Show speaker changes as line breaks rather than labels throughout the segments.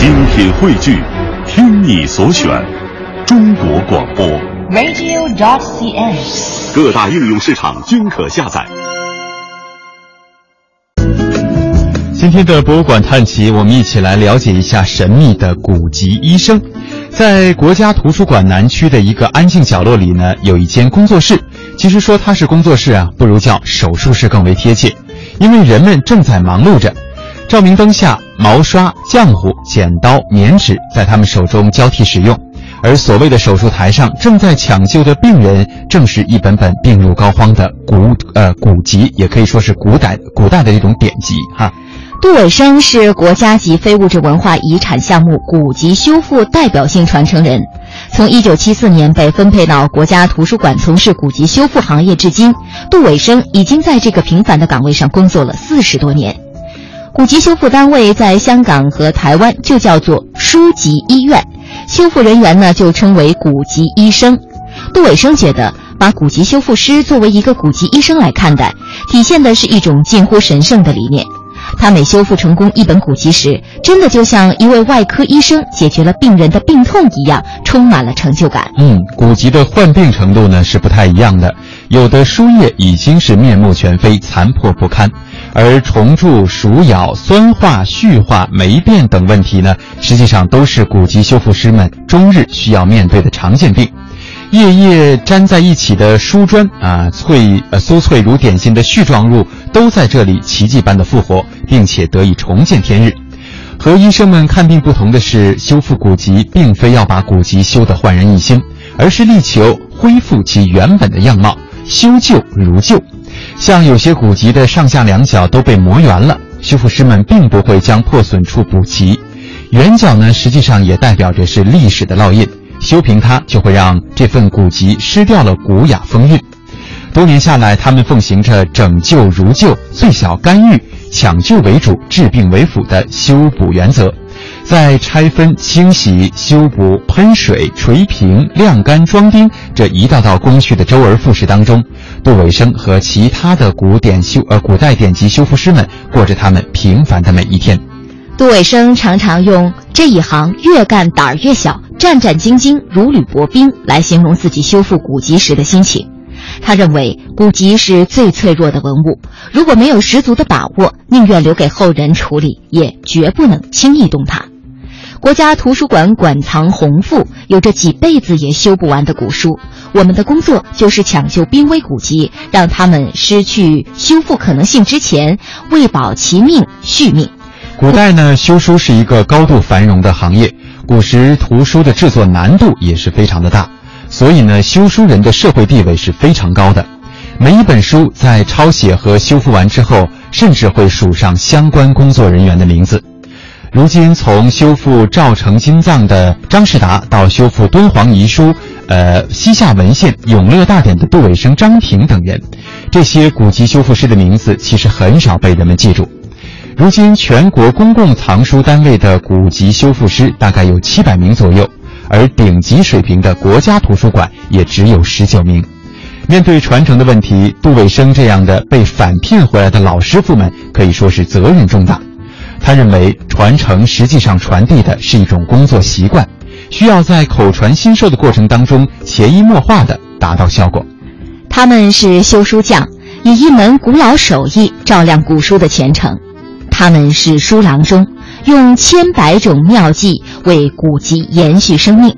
精品汇聚，听你所选，中国广播。
radio.dot.cn，。
各大应用市场均可下载。
今天的博物馆探奇，我们一起来了解一下神秘的古籍医生。在国家图书馆南区的一个安静角落里呢，有一间工作室。其实说它是工作室啊，不如叫手术室更为贴切，因为人们正在忙碌着。照明灯下，毛刷、浆糊、剪刀、棉纸在他们手中交替使用，而所谓的手术台上正在抢救的病人，正是一本本病入膏肓的古呃古籍，也可以说是古代古代的这种典籍哈。
杜伟生是国家级非物质文化遗产项目古籍修复代表性传承人，从1974年被分配到国家图书馆从事古籍修复行业至今，杜伟生已经在这个平凡的岗位上工作了四十多年。古籍修复单位在香港和台湾就叫做书籍医院，修复人员呢就称为古籍医生。杜伟生觉得，把古籍修复师作为一个古籍医生来看待，体现的是一种近乎神圣的理念。他每修复成功一本古籍时，真的就像一位外科医生解决了病人的病痛一样，充满了成就感。
嗯，古籍的患病程度呢是不太一样的，有的书页已经是面目全非、残破不堪，而虫蛀、鼠咬、酸化、絮化、霉变等问题呢，实际上都是古籍修复师们终日需要面对的常见病。页页粘在一起的书砖啊，脆呃酥脆如点心的絮状物，都在这里奇迹般的复活，并且得以重见天日。和医生们看病不同的是，修复古籍并非要把古籍修得焕然一新，而是力求恢复其原本的样貌，修旧如旧。像有些古籍的上下两角都被磨圆了，修复师们并不会将破损处补齐。圆角呢，实际上也代表着是历史的烙印。修平它，就会让这份古籍失掉了古雅风韵。多年下来，他们奉行着整旧如旧、最小干预、抢救为主、治病为辅的修补原则，在拆分、清洗、修补、喷水、垂平、晾干、装钉这一道道工序的周而复始当中，杜伟生和其他的古典修呃古代典籍修复师们过着他们平凡的每一天。
杜伟生常常用“这一行越干胆儿越小，战战兢兢如履薄冰”来形容自己修复古籍时的心情。他认为古籍是最脆弱的文物，如果没有十足的把握，宁愿留给后人处理，也绝不能轻易动它。国家图书馆馆藏宏富，有着几辈子也修不完的古书。我们的工作就是抢救濒危古籍，让他们失去修复可能性之前，为保其命续命。
古代呢，修书是一个高度繁荣的行业，古时图书的制作难度也是非常的大，所以呢，修书人的社会地位是非常高的。每一本书在抄写和修复完之后，甚至会署上相关工作人员的名字。如今，从修复赵成金藏的张士达，到修复敦煌遗书、呃西夏文献、永乐大典的杜伟生、张平等人，这些古籍修复师的名字其实很少被人们记住。如今，全国公共藏书单位的古籍修复师大概有七百名左右，而顶级水平的国家图书馆也只有十九名。面对传承的问题，杜伟生这样的被反骗回来的老师傅们可以说是责任重大。他认为，传承实际上传递的是一种工作习惯，需要在口传心授的过程当中潜移默化地达到效果。
他们是修书匠，以一门古老手艺照亮古书的前程。他们是书郎中，用千百种妙计为古籍延续生命。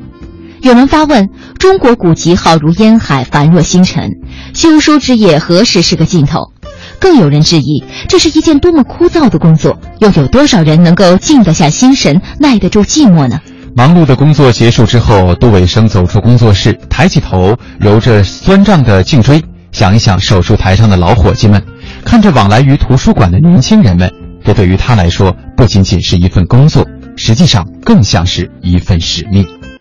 有人发问：中国古籍浩如烟海，繁若星辰，修书之业何时是个尽头？更有人质疑，这是一件多么枯燥的工作，又有多少人能够静得下心神，耐得住寂寞呢？
忙碌的工作结束之后，杜伟生走出工作室，抬起头，揉着酸胀的颈椎，想一想手术台上的老伙计们，看着往来于图书馆的年轻人们。这对于他来说，不仅仅是一份工作，实际上更像是一份使命。